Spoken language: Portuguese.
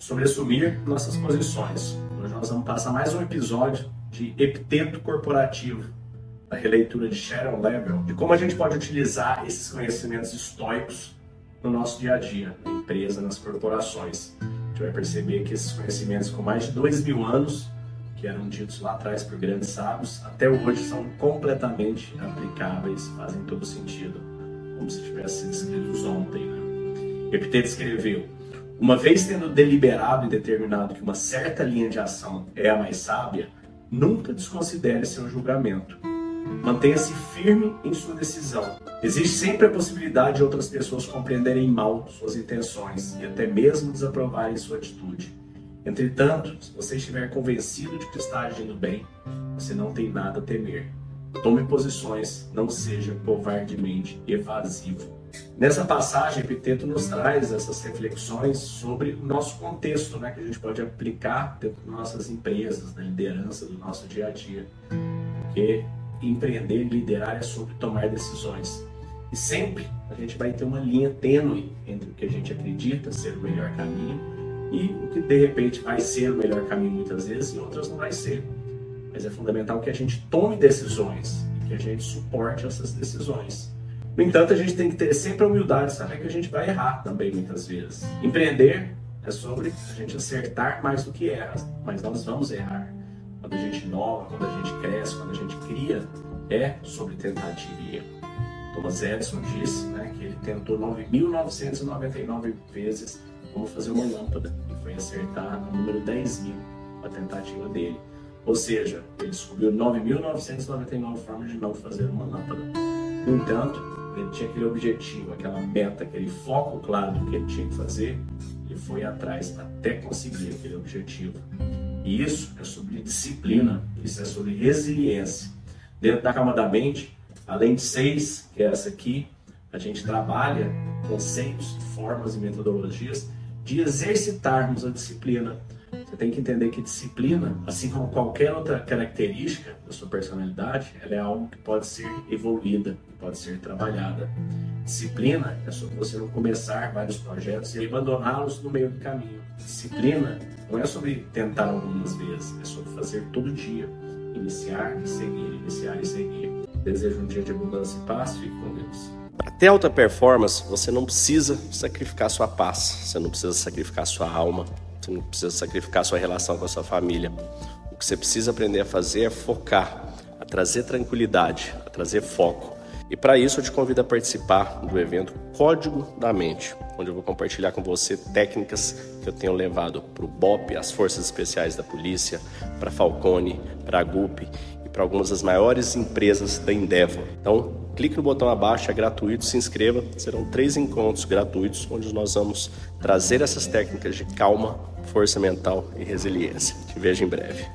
sobre assumir nossas posições. Hoje nós vamos passar mais um episódio de epiteto corporativo, da releitura de Sharon Level, de como a gente pode utilizar esses conhecimentos estoicos no nosso dia a dia, na empresa, nas corporações. A gente vai perceber que esses conhecimentos com mais de dois mil anos, que eram ditos lá atrás por grandes sábios, até hoje são completamente aplicáveis, fazem todo sentido, como se tivessem sido escritos ontem. Né? Epiteto escreveu: uma vez tendo deliberado e determinado que uma certa linha de ação é a mais sábia, nunca desconsidere seu julgamento. Mantenha-se firme em sua decisão. Existe sempre a possibilidade de outras pessoas compreenderem mal suas intenções e até mesmo desaprovarem sua atitude. Entretanto, se você estiver convencido de que está agindo bem, você não tem nada a temer. Tome posições, não seja covardemente evasivo. Nessa passagem, Epiteto nos traz essas reflexões sobre o nosso contexto, né, que a gente pode aplicar dentro das nossas empresas, na liderança do nosso dia a dia. Porque empreender, liderar é sobre tomar decisões. E sempre a gente vai ter uma linha tênue entre o que a gente acredita ser o melhor caminho e o que de repente vai ser o melhor caminho muitas vezes e outras não vai ser. Mas é fundamental que a gente tome decisões e que a gente suporte essas decisões. No entanto, a gente tem que ter sempre a humildade de saber que a gente vai errar também muitas vezes. Empreender é sobre a gente acertar mais do que erra, mas nós vamos errar. Quando a gente inova, quando a gente cresce, quando a gente cria, é sobre tentativa e erro. Thomas Edison disse né, que ele tentou 9.999 vezes como fazer uma lâmpada e foi acertar no número 10 mil a tentativa dele. Ou seja, ele descobriu 9.999 formas de não fazer uma lâmpada. No entanto, ele tinha aquele objetivo, aquela meta, aquele foco claro do que ele tinha que fazer, e foi atrás até conseguir aquele objetivo. E isso é sobre disciplina, isso é sobre resiliência. Dentro da calma da mente, além de seis, que é essa aqui, a gente trabalha conceitos, formas e metodologias de exercitarmos a disciplina você tem que entender que disciplina, assim como qualquer outra característica da sua personalidade, ela é algo que pode ser evoluída, pode ser trabalhada. Disciplina é sobre você não começar vários projetos e abandoná-los no meio do caminho. Disciplina não é sobre tentar algumas vezes, é sobre fazer todo dia. Iniciar e seguir, iniciar e seguir. Desejo um dia de abundância e paz. Fique com Deus. Para ter alta performance, você não precisa sacrificar sua paz, você não precisa sacrificar sua alma, você não precisa sacrificar sua relação com a sua família. O que você precisa aprender a fazer é focar, a trazer tranquilidade, a trazer foco. E para isso eu te convido a participar do evento Código da Mente, onde eu vou compartilhar com você técnicas que eu tenho levado para o BOP, as Forças Especiais da Polícia, para Falcone, para a GUP e para algumas das maiores empresas da Endeavor. Então, clique no botão abaixo, é gratuito, se inscreva. Serão três encontros gratuitos onde nós vamos trazer essas técnicas de calma, força mental e resiliência. Te vejo em breve.